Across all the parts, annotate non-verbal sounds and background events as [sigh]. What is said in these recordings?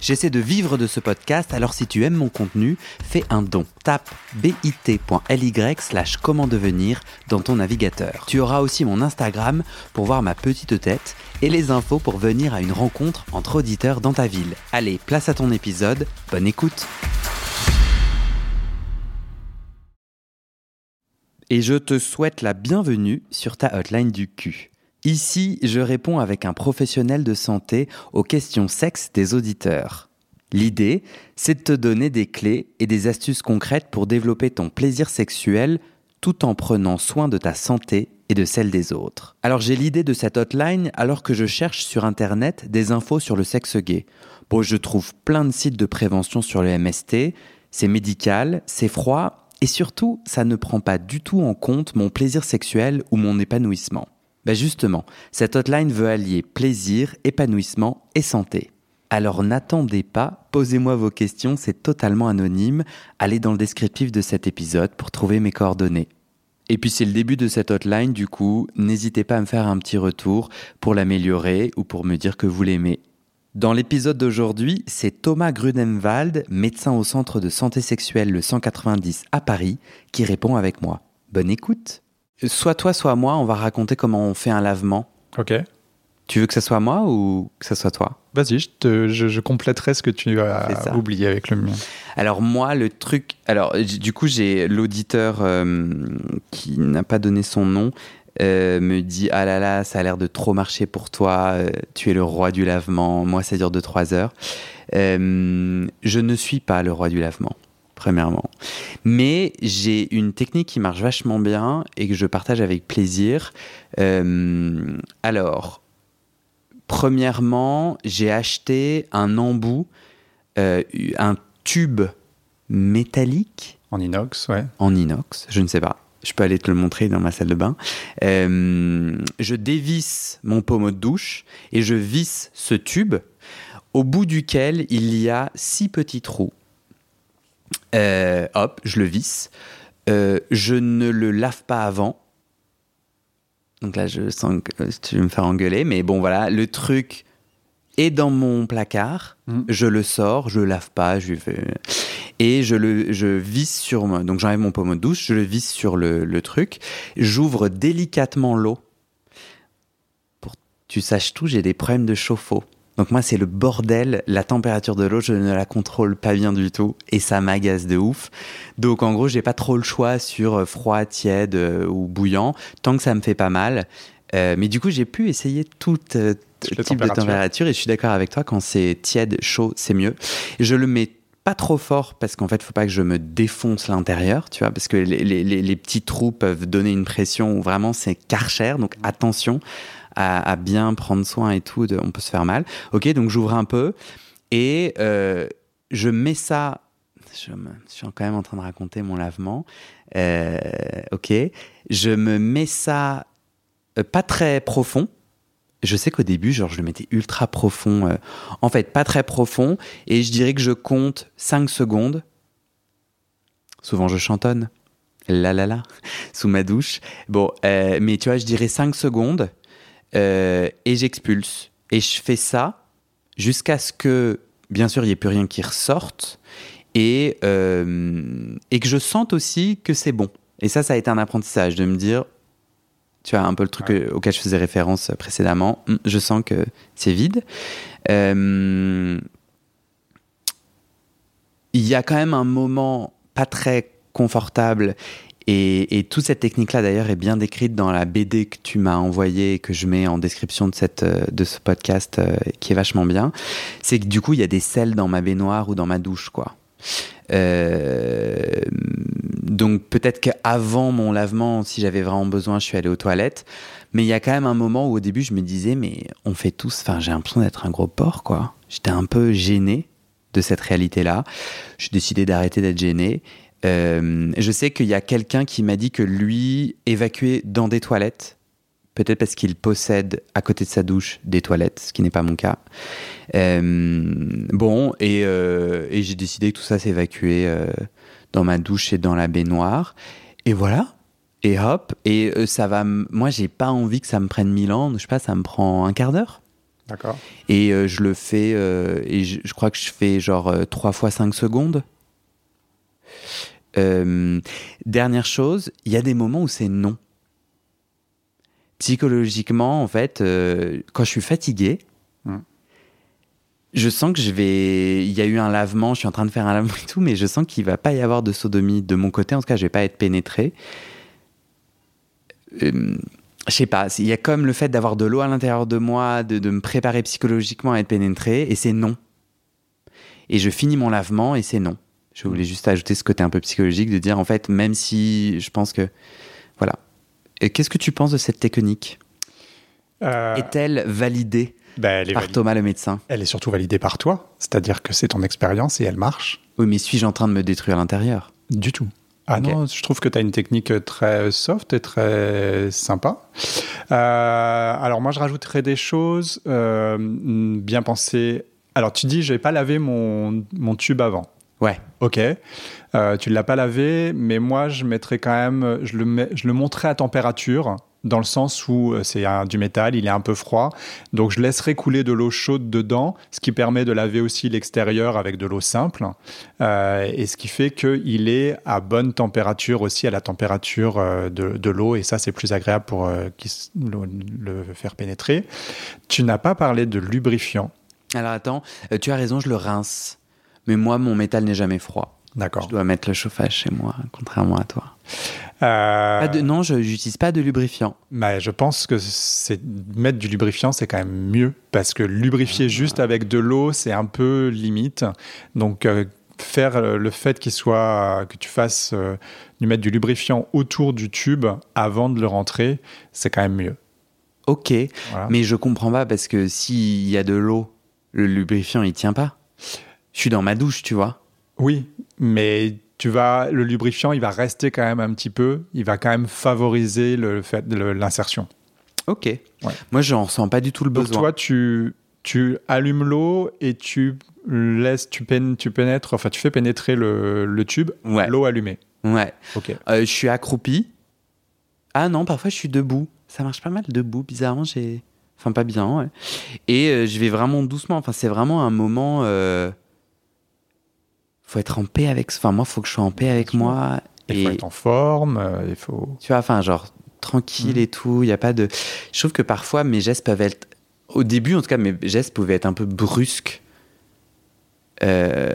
J'essaie de vivre de ce podcast, alors si tu aimes mon contenu, fais un don. Tape bit.ly slash comment devenir dans ton navigateur. Tu auras aussi mon Instagram pour voir ma petite tête et les infos pour venir à une rencontre entre auditeurs dans ta ville. Allez, place à ton épisode, bonne écoute Et je te souhaite la bienvenue sur ta hotline du cul. Ici, je réponds avec un professionnel de santé aux questions sexes des auditeurs. L'idée, c'est de te donner des clés et des astuces concrètes pour développer ton plaisir sexuel tout en prenant soin de ta santé et de celle des autres. Alors j'ai l'idée de cette hotline alors que je cherche sur Internet des infos sur le sexe gay. Bon, je trouve plein de sites de prévention sur le MST, c'est médical, c'est froid, et surtout, ça ne prend pas du tout en compte mon plaisir sexuel ou mon épanouissement. Ben justement, cette hotline veut allier plaisir, épanouissement et santé. Alors n'attendez pas, posez-moi vos questions, c'est totalement anonyme. Allez dans le descriptif de cet épisode pour trouver mes coordonnées. Et puis c'est le début de cette hotline, du coup, n'hésitez pas à me faire un petit retour pour l'améliorer ou pour me dire que vous l'aimez. Dans l'épisode d'aujourd'hui, c'est Thomas Grudemwald, médecin au centre de santé sexuelle le 190 à Paris, qui répond avec moi. Bonne écoute. Soit toi, soit moi, on va raconter comment on fait un lavement. Ok. Tu veux que ce soit moi ou que ce soit toi? Vas-y, je, te- je- je compléterai ce que tu as ça. oublié avec le mien. Alors moi, le truc... Alors du coup, j'ai l'auditeur euh, qui n'a pas donné son nom euh, me dit « Ah là là, ça a l'air de trop marcher pour toi, euh, tu es le roi du lavement, moi ça dure 2-3 heures. Je ne suis pas le roi du lavement, premièrement. Mais j'ai une technique qui marche vachement bien et que je partage avec plaisir. Euh, alors, premièrement, j'ai acheté un embout, euh, un tube métallique En inox, ouais. en inox, je ne sais pas. Je peux aller te le montrer dans ma salle de bain. Euh, je dévisse mon pommeau de douche et je visse ce tube au bout duquel il y a six petits trous. Euh, hop, je le visse. Euh, je ne le lave pas avant. Donc là, je sens que euh, tu vas me faire engueuler, mais bon, voilà, le truc est dans mon placard. Mhm. Je le sors, je le lave pas, je fais- et je le je visse sur moi. Donc j'enlève mon pommeau de douche, je le visse sur le, le truc. J'ouvre délicatement l'eau. Pour que tu saches tout, j'ai des problèmes de chauffe-eau. Donc moi, c'est le bordel. La température de l'eau, je ne la contrôle pas bien du tout et ça m'agace de ouf. Donc en gros, j'ai pas trop le choix sur euh, froid, tiède euh, ou bouillant, tant que ça me fait pas mal. Euh, mais du coup, j'ai pu essayer tout euh, type de température et je suis d'accord avec toi. Quand c'est tiède, chaud, c'est mieux. Je le mets pas trop fort parce qu'en fait, faut pas que je me défonce l'intérieur, tu vois, parce que les- les petits trous peuvent donner une pression où vraiment c'est karcher. Donc attention à, bien prendre soin et tout, on peut se faire mal. Ok, donc j'ouvre un peu et euh, je mets ça. Je, suis quand même en train de raconter mon lavement. Euh, ok, je me mets ça euh, pas très profond. Je sais qu'au début, genre, je le mettais ultra profond. en fait, pas très profond. Et je dirais que je compte 5 secondes. Souvent, je chantonne. La la la. Sous ma douche. Bon, mais tu vois, je dirais 5 secondes. Euh, et j'expulse. Et je fais ça jusqu'à ce que, bien sûr, il n'y ait plus rien qui ressorte. Et, euh, et que je sente aussi que c'est bon. Et ça, ça a été un apprentissage de me dire, tu vois, un peu le truc Ouais. auquel je faisais référence précédemment, Hum, je sens que c'est vide. Euh, Il y a quand même un moment pas très confortable et, toute cette technique-là d'ailleurs est bien décrite dans la BD que tu m'as envoyée et que je mets en description de, euh, ce podcast euh, qui est vachement bien. C'est que du coup il y a des selles dans ma baignoire ou dans ma douche quoi. Euh, donc peut-être qu'avant mon lavement, si j'avais vraiment besoin, je suis allé aux toilettes. Mais il y a quand même un moment où au début je me disais, mais on fait tous, enfin j'ai l'impression d'être un gros porc quoi. J'étais un peu gêné de cette réalité-là. J'ai décidé d'arrêter d'être gêné. Euh, je sais qu'il y a quelqu'un qui m'a dit que lui évacuait dans des toilettes peut-être parce qu'il possède à côté de sa douche des toilettes, ce qui n'est pas mon cas. Euh, bon, et, euh, et j'ai décidé que tout ça s'évacuait dans ma douche et dans la baignoire. Et voilà. Et hop, et ça va. Moi, j'ai pas envie que ça me prenne mille ans. Je sais pas, ça me prend un quart d'heure. D'accord. Et je le fais, et je, je crois que je fais genre euh, 3 fois 5 secondes. Euh, dernière chose, il y a des moments où c'est non. Psychologiquement, en fait, euh, quand je suis fatigué, Hmm. je sens que je vais. Il y a eu un lavement, je suis en train de faire un lavement et tout, mais je sens qu'il va pas y avoir de sodomie de mon côté. En tout cas, je vais pas être pénétré. Euh, je sais pas, il y a comme le fait d'avoir de l'eau à l'intérieur de moi, de, de me préparer psychologiquement à être pénétré, et c'est non. Et je finis mon lavement, et c'est non. Je voulais juste ajouter ce côté un peu psychologique de dire, en fait, même si je pense que. Voilà. Et Qu'est-ce que tu penses de cette technique? Euh, Est-elle validée elle, est par validée- Thomas le médecin? Elle est surtout validée par toi, c'est-à-dire que c'est ton expérience et elle marche. Oui, mais suis-je en train de me détruire l'intérieur? Du tout. Ah non, je trouve que tu as une technique très soft et très sympa. Euh, alors moi, je rajouterais des choses euh, bien pensées. Alors tu dis, je vais pas laver mon, mon tube avant. Ouais. Ok. Euh, tu ne l'as pas lavé, mais moi, je mettrais quand même, je le, mets- je le montrerai à température, dans le sens où euh, c'est du métal, il est un peu froid. Donc, je laisserai couler de l'eau chaude dedans, ce qui permet de laver aussi l'extérieur avec de l'eau simple. Euh, et ce qui fait qu'il est à bonne température aussi, à la température de, de l'eau. Et ça, c'est plus agréable pour euh, le, le faire pénétrer. Tu n'as pas parlé de lubrifiant. Alors attends, tu as raison, je le rince. Mais moi, mon métal n'est jamais froid. Je D'accord. dois mettre le chauffage chez moi, contrairement à toi. Euh, Pas de- non, je n'utilise pas de lubrifiant. Bah, je pense que c'est mettre du lubrifiant, c'est quand même mieux parce que lubrifier Ah. juste avec de l'eau, c'est un peu limite. Donc euh, faire euh, le fait qu'il soit que tu fasses euh, du mettre du lubrifiant autour du tube avant de le rentrer, c'est quand même mieux. Ok, Voilà. mais je comprends pas parce que s'il y a de l'eau, le lubrifiant il tient pas. Je suis dans ma douche, tu vois. Oui, mais tu vas le lubrifiant, il va rester quand même un petit peu, il va quand même favoriser le fait l'insertion. Ok. Ouais. Moi, je ressens pas du tout le Donc besoin. toi, tu, tu allumes l'eau et tu laisses, tu, pén- tu pénètres, enfin tu fais pénétrer le, le tube, ouais. l'eau allumée. Ouais. Ok. Euh, je suis accroupi. Ah non, parfois je suis debout. Ça marche pas mal debout. Bizarrement, j'ai. Enfin, pas bien, ouais. Et euh, je vais vraiment doucement. Enfin, c'est vraiment un moment. euh, Faut être en paix avec. Enfin, moi, faut que je sois en paix avec moi. Il faut être en forme, euh, il faut. Tu vois, enfin, genre, tranquille Mhm. et tout. Il y a pas de. Je trouve que parfois, mes gestes peuvent être. Au début, en tout cas, mes gestes pouvaient être un peu brusques. Euh,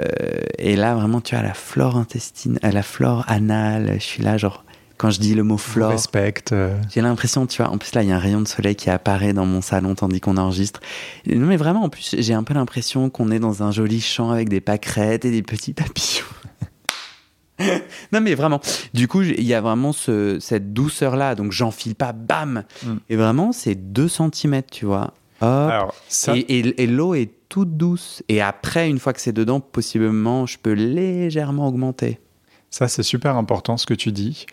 et là, vraiment, tu vois, la flore intestine, la flore anale, je suis là, genre, quand je dis le mot flore, respecte. euh, j'ai l'impression, tu vois, en plus là, il y a un rayon de soleil qui apparaît dans mon salon tandis qu'on enregistre. Non, mais vraiment, en plus, j'ai un peu l'impression qu'on est dans un joli champ avec des pâquerettes et des petits papillons. [laughs] non, mais vraiment. Du coup, il y a vraiment ce- cette douceur-là, donc j'enfile pas, bam Mm. Et vraiment, c'est 2 cm, tu vois. Hop. Alors, ça, Et, et- et l'eau est toute douce. Et après, une fois que c'est dedans, possiblement, je peux légèrement augmenter. ça c'est super important ce que tu dis.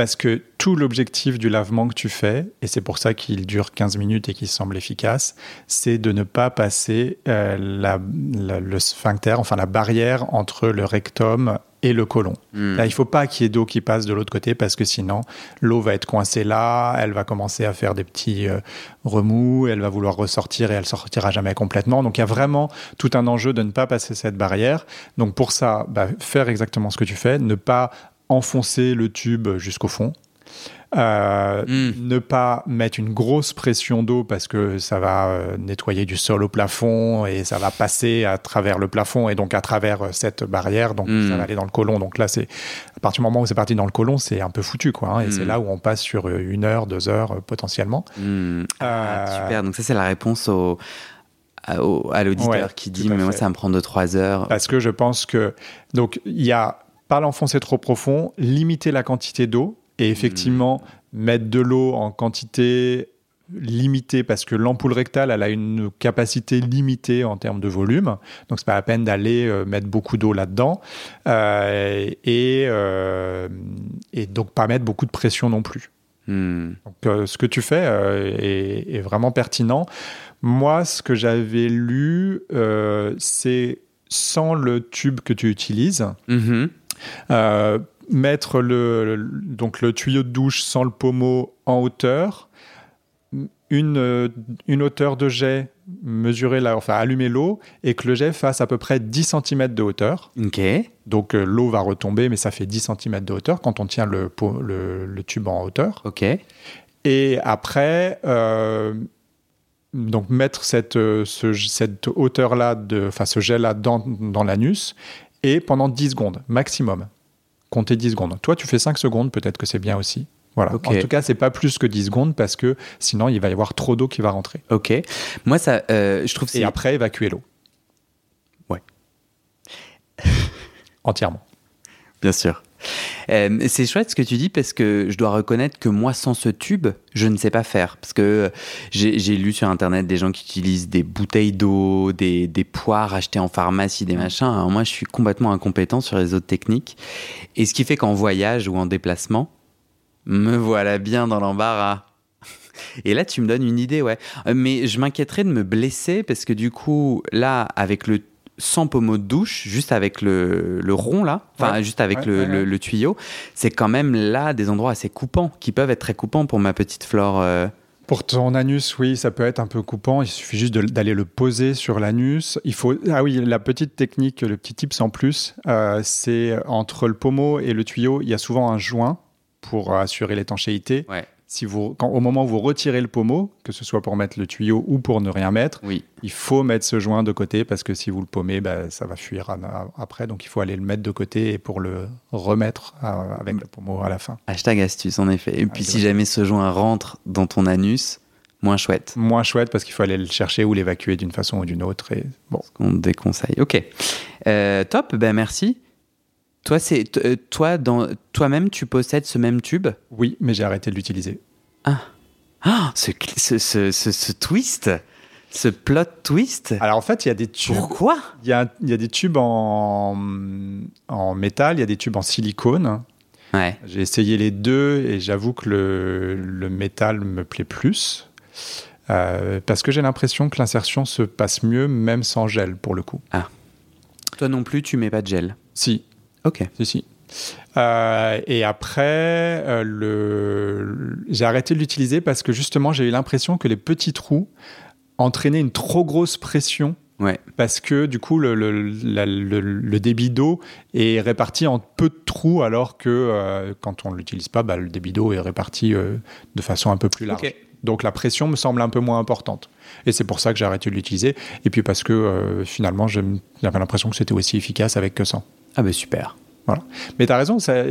Parce que tout l'objectif du lavement que tu fais, et c'est pour ça qu'il dure 15 minutes et qu'il semble efficace, c'est de ne pas passer euh, la- la- le sphincter, enfin la barrière entre le rectum et le côlon. Mm. Là, il faut pas qu'il y ait d'eau qui passe de l'autre côté parce que sinon, l'eau va être coincée là, elle va commencer à faire des petits euh, remous, elle va vouloir ressortir et elle sortira jamais complètement. Donc, il y a vraiment tout un enjeu de ne pas passer cette barrière. Donc, pour ça, bah, faire exactement ce que tu fais, ne pas enfoncer le tube jusqu'au fond. Euh, Mm. Ne pas mettre une grosse pression d'eau parce que ça va euh, nettoyer du sol au plafond et ça va passer à travers le plafond et donc à travers euh, cette barrière. Donc Mm. ça va aller dans le côlon. Donc là, c'est à partir du moment où c'est parti dans le côlon, c'est un peu foutu. Quoi, hein, et Mm. c'est là où on passe sur une heure, deux heures potentiellement. Hmm. Ah, super. Donc ça, c'est la réponse au, à, au- à l'auditeur Ouais, qui dit, mais moi, ça me prend 2-3 heures. Parce que je pense que donc il y a pas l'enfoncer trop profond, limiter la quantité d'eau et effectivement mettre de l'eau en quantité limitée parce que l'ampoule rectale elle a une capacité limitée en termes de volume donc c'est pas la peine d'aller euh, mettre beaucoup d'eau là-dedans Euh, et euh, et donc pas mettre beaucoup de pression non plus Hmm. Donc, ce que tu fais est, est, vraiment pertinent. Moi, ce que j'avais lu, c'est sans le tube que tu utilises. Mhm. Mettre le, donc le tuyau de douche sans le pommeau en hauteur, une, une hauteur de jet, mesurer la, enfin allumer l'eau et que le jet fasse à peu près 10 cm de hauteur. Ok. Donc euh, l'eau va retomber, mais ça fait 10 cm de hauteur quand on tient le, le, le tube en hauteur. Ok. Et après, euh, donc mettre cette, euh, ce, cette hauteur-là, enfin ce jet-là dans, dans l'anus, et pendant 10 secondes maximum. Comptez 10 secondes. Toi, tu fais 5 secondes, peut-être que c'est bien aussi. Voilà. En tout cas, c'est pas plus que 10 secondes parce que sinon, il va y avoir trop d'eau qui va rentrer. Ok. Moi, ça, euh, je trouve. Et après, évacuer l'eau. Ouais. [laughs] Entièrement. Bien sûr. Euh, c'est chouette ce que tu dis parce que je dois reconnaître que moi, sans ce tube, je ne sais pas faire. Parce que j'ai lu sur Internet des gens qui utilisent des bouteilles d'eau, des, des, poires achetées en pharmacie, des machins. Alors moi, je suis complètement incompétent sur les autres techniques. Et ce qui fait qu'en voyage ou en déplacement, me voilà bien dans l'embarras. [laughs] Et là, tu me donnes une idée, ouais. Euh, mais je m'inquiéterais de me blesser parce que du coup, là, avec le sans pommeau de douche, juste avec le, le rond là, enfin juste avec le, le, tuyau, c'est quand même là des endroits assez coupants, qui peuvent être très coupants pour ma petite flore. Euh. Pour ton anus, oui, ça peut être un peu coupant. Il suffit juste d'aller le poser sur l'anus. Il faut, ah oui, la petite technique, le petit tips en plus, euh, c'est entre le pommeau et le tuyau, il y a souvent un joint pour assurer l'étanchéité. Si vous, quand, au moment où vous retirez le pommeau, que ce soit pour mettre le tuyau ou pour ne rien mettre, oui. il faut mettre ce joint de côté parce que si vous le paumez, bah, ça va fuir après. Donc il faut aller le mettre de côté pour le remettre euh, avec le pommeau à la fin. Hashtag astuce, en effet. Et puis si jamais ce joint rentre dans ton anus, moins chouette. Moins chouette parce qu'il faut aller le chercher ou l'évacuer d'une façon ou d'une autre. Et bon. Ce qu'on déconseille. Ok. Euh, top, ben merci. Toi, c'est euh, toi dans toi-même, tu possèdes ce même tube? Oui, mais j'ai arrêté de l'utiliser. Ah, ah ce, ce, ce, twist, ce plot twist. Alors en fait, il y a des tubes. Pourquoi? Il y a, y a, des tubes en, en métal, il y a des tubes en silicone. Ouais. J'ai essayé les deux et j'avoue que le, le, métal me plaît plus. Euh, parce que j'ai l'impression que l'insertion se passe mieux même sans gel pour le coup. Ah. Toi non plus, tu mets pas de gel? Si, Ok. Si, si. Euh, et après, euh, le... j'ai arrêté de l'utiliser parce que justement, j'ai eu l'impression que les petits trous entraînaient une trop grosse pression. Ouais. Parce que du coup, le, le, le, débit d'eau est réparti en peu de trous, alors que euh, quand on ne l'utilise pas, bah, le débit d'eau est réparti de façon un peu plus large. Donc la pression me semble un peu moins importante. Et c'est pour ça que j'ai arrêté de l'utiliser. Et puis parce que finalement, j'avais l'impression que c'était aussi efficace avec que sans. Ah ben super. Voilà. Mais tu as raison, ça,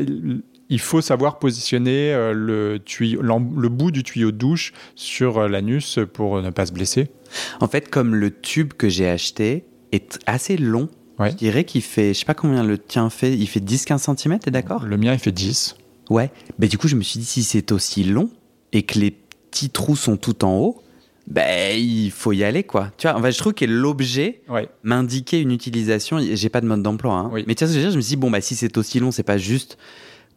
il faut savoir positionner euh, le, tuyau, le bout du tuyau de douche sur euh, l'anus pour ne pas se blesser. En fait, comme le tube que j'ai acheté est assez long, je dirais qu'il fait, je sais pas combien le tien fait, il fait 10-15 cm, t'es d'accord? Le mien, il fait 10. Ouais. Mais du coup, je me suis dit, si c'est aussi long et que les petits trous sont tout en haut, ben, il faut y aller, quoi. Tu vois, enfin, je trouve que l'objet m'indiquait une utilisation. J'ai pas de mode d'emploi, hein. mais tu vois ce que je veux dire Je me suis dit, bon, bah, si c'est aussi long, c'est pas juste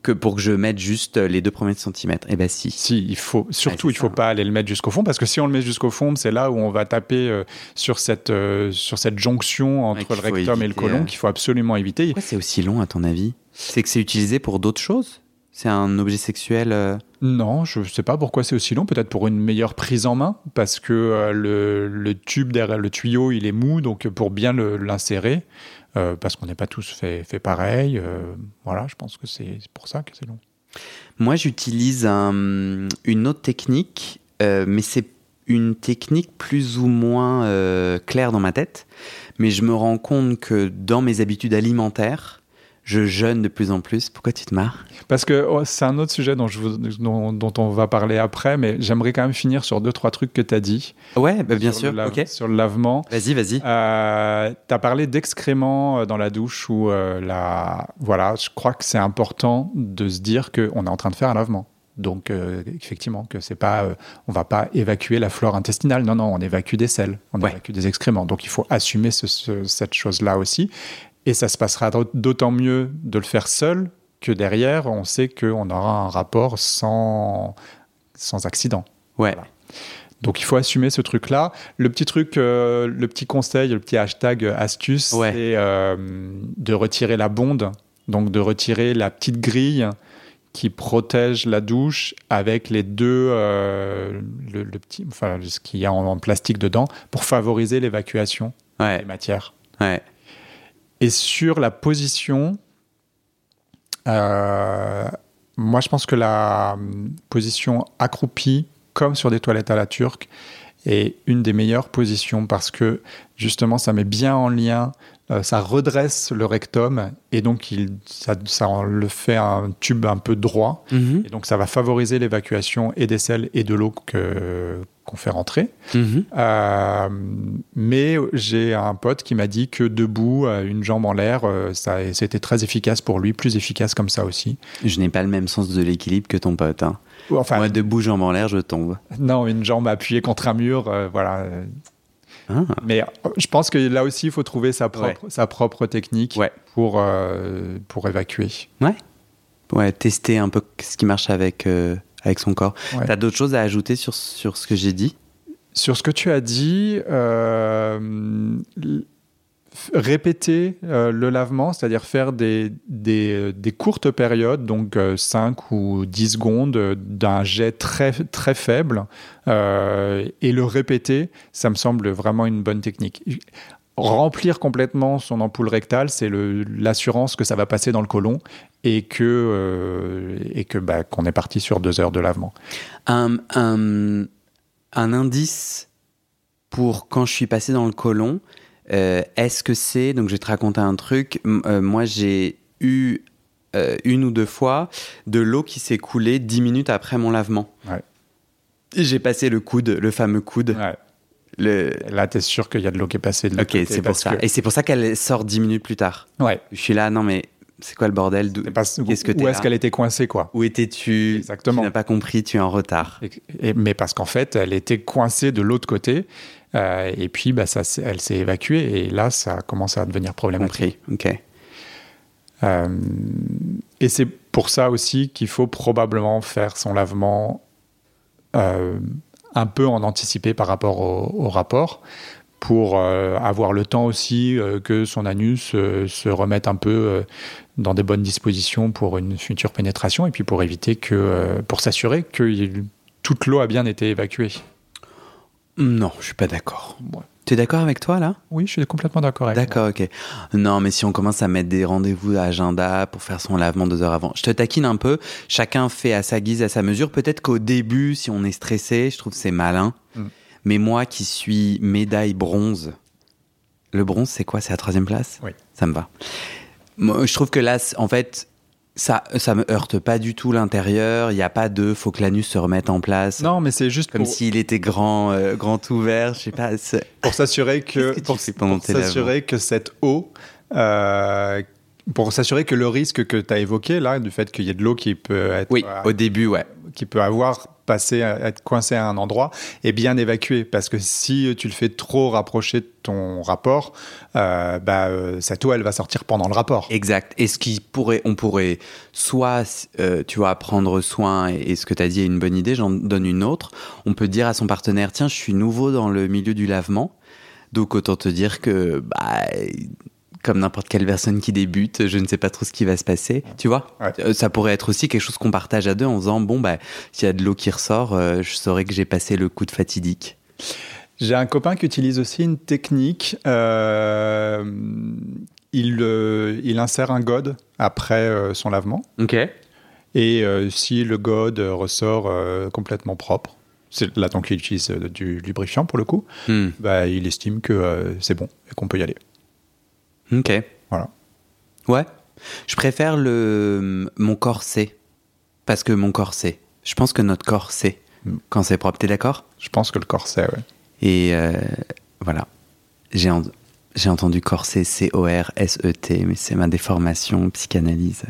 que pour que je mette juste les deux premiers centimètres. Eh ben si. Si, il faut. Surtout, il faut pas aller le mettre jusqu'au fond parce que si on le met jusqu'au fond, c'est là où on va taper euh, sur cette euh, sur cette jonction entre le rectum et le côlon qu'il faut absolument éviter. Pourquoi c'est aussi long à ton avis? C'est que c'est utilisé pour d'autres choses? C'est un objet sexuel euh Non, je ne sais pas pourquoi c'est aussi long. Peut-être pour une meilleure prise en main, parce que euh, le, tube derrière le tuyau, il est mou, donc pour bien l'insérer, euh, parce qu'on n'est pas tous fait, fait pareil. voilà, je pense que c'est pour ça que c'est long. Moi, j'utilise une autre technique, mais c'est une technique plus ou moins claire dans ma tête. Mais je me rends compte que dans mes habitudes alimentaires, je jeûne de plus en plus. Pourquoi tu te marres? Parce que oh, c'est un autre sujet dont, je dont, on va parler après, mais j'aimerais quand même finir sur deux, trois trucs que tu as dit. Ouais, bah, bien sûr. Sur le lavement. Vas-y, vas-y. Euh, tu as parlé d'excréments euh, dans la douche ou euh, la. Voilà, je crois que c'est important de se dire qu'on est en train de faire un lavement. Donc, euh, effectivement, que c'est pas, on va pas évacuer la flore intestinale. Non, non, on évacue des selles, on évacue des excréments. Donc, il faut assumer cette chose-là aussi. Et ça se passera d'autant mieux de le faire seul que derrière, on sait qu'on aura un rapport sans sans accident. Ouais. Voilà. Donc il faut assumer ce truc-là. Le petit truc, euh, le petit conseil, le petit hashtag astuce, Ouais. c'est euh, de retirer la bonde, donc de retirer la petite grille qui protège la douche avec les deux, euh, le, le petit, enfin ce qu'il y a en, en plastique dedans pour favoriser l'évacuation des matières. Ouais. Et sur la position, euh, moi je pense que la hum, position accroupie, comme sur des toilettes à la turque, est une des meilleures positions parce que justement ça met bien en lien, euh, ça redresse le rectum et donc il, ça, ça le fait un tube un peu droit. Mhm. Et donc ça va favoriser l'évacuation et des sels et de l'eau que- qu'on fait rentrer. Mhm. Euh, mais j'ai un pote qui m'a dit que debout, euh, une jambe en l'air, euh, ça, c'était très efficace pour lui, plus efficace comme ça aussi. Je n'ai pas le même sens de l'équilibre que ton pote. Hein. Enfin, Moi, debout, jambes en l'air, je tombe. non, une jambe appuyée contre un mur, euh, voilà. Ah. Mais je pense que là aussi, il faut trouver sa propre, sa propre technique Ouais. pour, euh, pour évacuer. Ouais, tester un peu ce qui marche avec, euh, avec son corps. Ouais. T'as d'autres choses à ajouter sur, sur ce que j'ai dit? Sur ce que tu as dit, euh, répéter euh, le lavement, c'est-à-dire faire des, des, des courtes périodes, donc euh, 5 ou 10 secondes euh, d'un jet très, très faible, euh, et le répéter, ça me semble vraiment une bonne technique. Remplir complètement son ampoule rectale, c'est l'assurance que ça va passer dans le côlon et que, euh, et que bah, qu'on est parti sur deux heures de lavement. un, un, un indice pour quand je suis passé dans le côlon, euh, est-ce que c'est, donc je vais te raconter un truc, euh, moi j'ai eu une ou deux fois de l'eau qui s'est coulée dix minutes après mon lavement. Ouais. J'ai passé le coude, le fameux coude. Ouais. Le... Là, tu es sûr qu'il y a de l'eau qui est passée de l'autre Ok, côté c'est pour parce ça. que- Et c'est pour ça qu'elle sort dix minutes plus tard. Ouais. Je suis là, non mais c'est quoi le bordel? Que t'es où est-ce qu'elle était coincée, quoi? Où étais-tu? Exactement. Tu n'as pas compris, tu es en retard. Et- et- mais parce qu'en fait, elle était coincée de l'autre côté. euh, et puis, bah, ça, elle s'est évacuée. Et là, ça commence à devenir problématique. Compris, ok. Euh, et c'est pour ça aussi qu'il faut probablement faire son lavement euh, un peu en anticipé par rapport au, rapport pour euh, avoir le temps aussi euh, que son anus euh, se remette un peu dans des bonnes dispositions pour une future pénétration et puis pour éviter que, pour s'assurer que toute l'eau a bien été évacuée. Non, je suis pas d'accord. Ouais. Tu es d'accord avec toi là? Oui, je suis complètement d'accord avec D'accord, ok. Non, mais si on commence à mettre des rendez-vous à agenda pour faire son lavement deux heures avant, je te taquine un peu. Chacun fait à sa guise, à sa mesure. Peut-être qu'au début, si on est stressé, je trouve que c'est malin. Mm. Mais moi qui suis médaille bronze, le bronze, c'est quoi? C'est la troisième place? Oui. Ça me va. Moi, je trouve que là, en fait, ça, ça me heurte pas du tout l'intérieur. Il n'y a pas de faut que l'anus se remette en place. Non, mais c'est juste Comme pour, s'il était grand, euh, grand ouvert. Je sais pas. pour s'assurer que, pour, s'assurer que cette eau euh, pour s'assurer que le risque que tu as évoqué là du fait qu'il y ait de l'eau qui peut être Oui, euh, au début, ouais. qui peut avoir passé à être coincé à un endroit est bien évacué parce que si tu le fais trop rapprocher de ton rapport euh, bah, euh, cette eau elle va sortir pendant le rapport Exact. Et ce qui pourrait, on pourrait soit, euh, tu vois, prendre soin, et, et ce que tu as dit est une bonne idée, j'en donne une autre. On peut dire à son partenaire, tiens, je suis nouveau dans le milieu du lavement, donc autant te dire que, bah, comme n'importe quelle personne qui débute, je ne sais pas trop ce qui va se passer, tu vois. Ouais. Euh, Ça pourrait être aussi quelque chose qu'on partage à deux en disant, bon, bah, s'il y a de l'eau qui ressort, euh, je saurais que j'ai passé le coup de fatidique. j'ai un copain qui utilise aussi une technique euh, il, euh, il insère un gode après son lavement Ok. Et si le god ressort complètement propre, c'est là donc il utilise du lubrifiant pour le coup, Hmm. bah, il estime que c'est bon et qu'on peut y aller. Ok. Voilà. Ouais. Je préfère le mon corset parce que mon corset. Je pense que notre corps sait Mm. quand c'est propre. T'es d'accord? Je pense que le corset, ouais. Et euh, voilà. J'ai en- j'ai entendu corset C O R S E T, mais c'est ma déformation psychanalyse.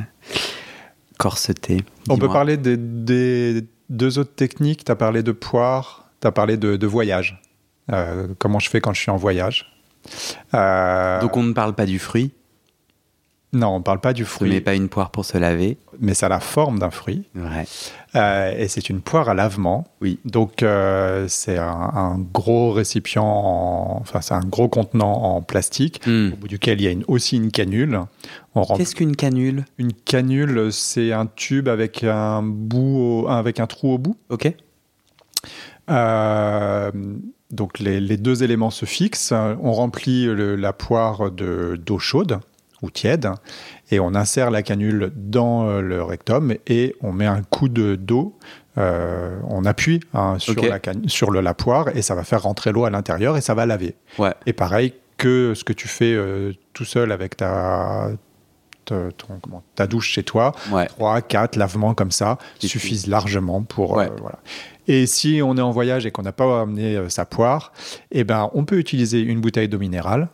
Corseté. On peut parler des, des deux autres techniques? Tu as parlé de poire, tu as parlé de, de voyage. Euh, comment je fais quand je suis en voyage? Euh, Donc on ne parle pas du fruit. Non, on parle pas du Ne fruit, mets pas une poire pour se laver. mais ça a la forme d'un fruit. Ouais. Euh, et c'est une poire à lavement. Oui. Donc, euh, c'est un, un gros récipient, en- enfin, c'est un gros contenant en plastique, Hmm. au bout duquel il y a une, aussi une canule. Qu'est-ce qu'une canule? Une canule, c'est un tube avec un bout, au- avec un trou au bout. Ok. Euh, donc les, les deux éléments se fixent. On remplit le- la poire de- d'eau chaude ou tiède et on insère la canule dans euh, le rectum et on met un coup de d'eau. euh, on appuie hein, sur, la, can- sur le- la poire et ça va faire rentrer l'eau à l'intérieur et ça va laver. Ouais. Et pareil que ce que tu fais euh, tout seul avec ta, ta, ton- comment, ta douche chez toi, Ouais. 3, 4 lavements comme ça suffisent largement pour. Ouais. euh, voilà. Et si on est en voyage et qu'on n'a pas amené euh, sa poire, eh ben, on peut utiliser une bouteille d'eau minérale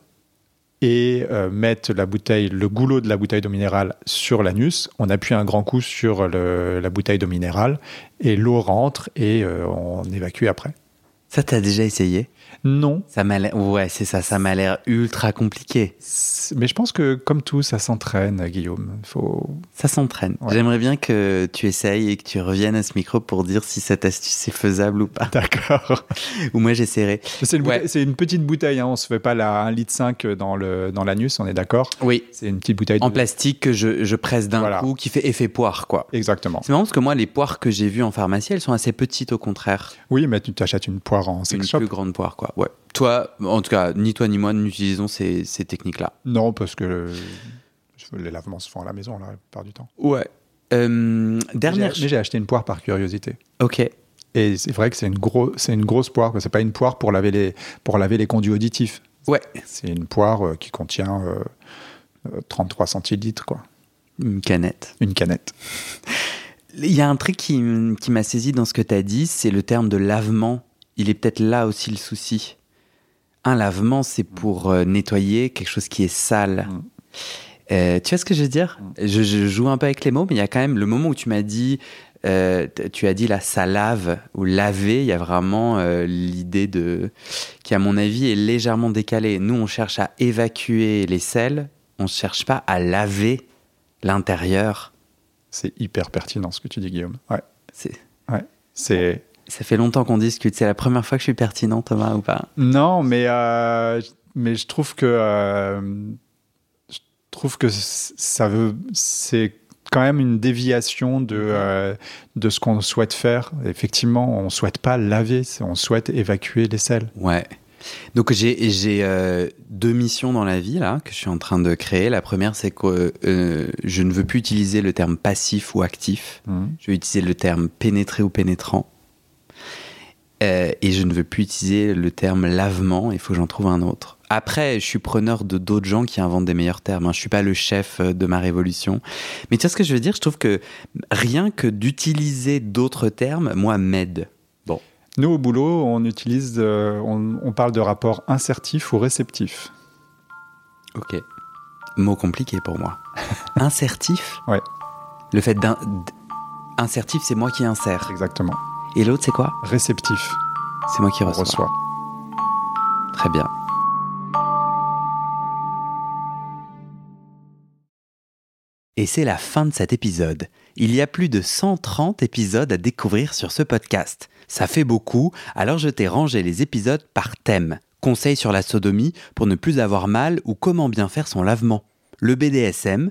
et euh, mettre la bouteille, le goulot de la bouteille d'eau minérale sur l'anus. On appuie un grand coup sur le- la bouteille d'eau minérale et l'eau rentre et on évacue après. Ça, t'as déjà essayé? Non, Ça m'a l'air... Ouais, c'est ça. Ça m'a l'air ultra compliqué. mais je pense que comme tout, ça s'entraîne, Guillaume. Faut... Ça s'entraîne. Ouais. J'aimerais bien que tu essayes et que tu reviennes à ce micro pour dire si cette astuce est faisable ou pas. D'accord. [laughs] ou moi, j'essaierai. C'est une, Ouais. une petite bouteille, hein. on se fait pas la 1,5 litre dans le dans l'anus, on est d'accord? Oui. C'est une petite bouteille En plastique que je, je presse d'un Voilà. coup, qui fait effet poire, quoi. Exactement. C'est marrant parce que moi, les poires que j'ai vues en pharmacie, elles sont assez petites au contraire. Oui, mais tu t'achètes une poire en Une sex shop plus grande poire, quoi. Ouais. Toi, en tout cas, ni toi ni moi n'utilisons ces, ces techniques-là. Non, parce que le- les lavements se font à la maison la plupart du temps. Ouais. Euh, dernière. Mais j'ai acheté une poire par curiosité. Ok. Et c'est vrai que c'est une, gros, une grosse poire, c'est pas une poire pour laver les, pour laver les conduits auditifs. Ouais. C'est une poire euh, qui contient euh, euh, 33 centilitres, quoi. Une canette. Une canette. [laughs] Il y a un truc qui, qui m'a saisi dans ce que tu as dit, c'est le terme de lavement. Il est peut-être là aussi le souci. Un lavement, c'est pour euh, nettoyer quelque chose qui est sale. Mm. Euh, tu vois ce que je veux dire? Je, je joue un peu avec les mots, mais il y a quand même le moment où tu m'as dit, euh, tu as dit là, ça lave ou laver, il y a vraiment euh, l'idée de qui, à mon avis, est légèrement décalée. Nous, on cherche à évacuer les sels, on ne cherche pas à laver l'intérieur. C'est hyper pertinent ce que tu dis, Guillaume. Ouais. C'est C'est. Ça fait longtemps qu'on discute. C'est la première fois que je suis pertinent, Thomas, ou pas? Non, mais, euh, mais je trouve que. euh, je trouve que ça veut. C'est quand même une déviation de, euh, de ce qu'on souhaite faire. Effectivement, on ne souhaite pas laver, on souhaite évacuer les sels. Ouais. Donc j'ai j'ai, euh, deux missions dans la vie là que je suis en train de créer. La première, c'est que euh, je ne veux plus utiliser le terme passif ou actif. Mhm. Je vais utiliser le terme pénétrer ou pénétrant. Euh, et je ne veux plus utiliser le terme lavement. Il faut que j'en trouve un autre. Après, je suis preneur de d'autres gens qui inventent des meilleurs termes. hein. Je suis pas le chef euh, de ma révolution. Mais tu vois ce que je veux dire? Je trouve que rien que d'utiliser d'autres termes, moi, m'aide. Nous, au boulot, on utilise. euh, on, on parle de rapport insertif ou réceptif. Ok. Mot compliqué pour moi. [laughs] Insertif? Ouais. Le fait d'un. Insertif, c'est moi qui insère. Exactement. Et l'autre, c'est quoi Réceptif, C'est moi qui reçois. reçoit. Très bien. Et c'est la fin de cet épisode. Il y a plus de 130 épisodes à découvrir sur ce podcast. Ça fait beaucoup, alors je t'ai rangé les épisodes par thème. Conseils sur la sodomie pour ne plus avoir mal ou comment bien faire son lavement. Le BDSM,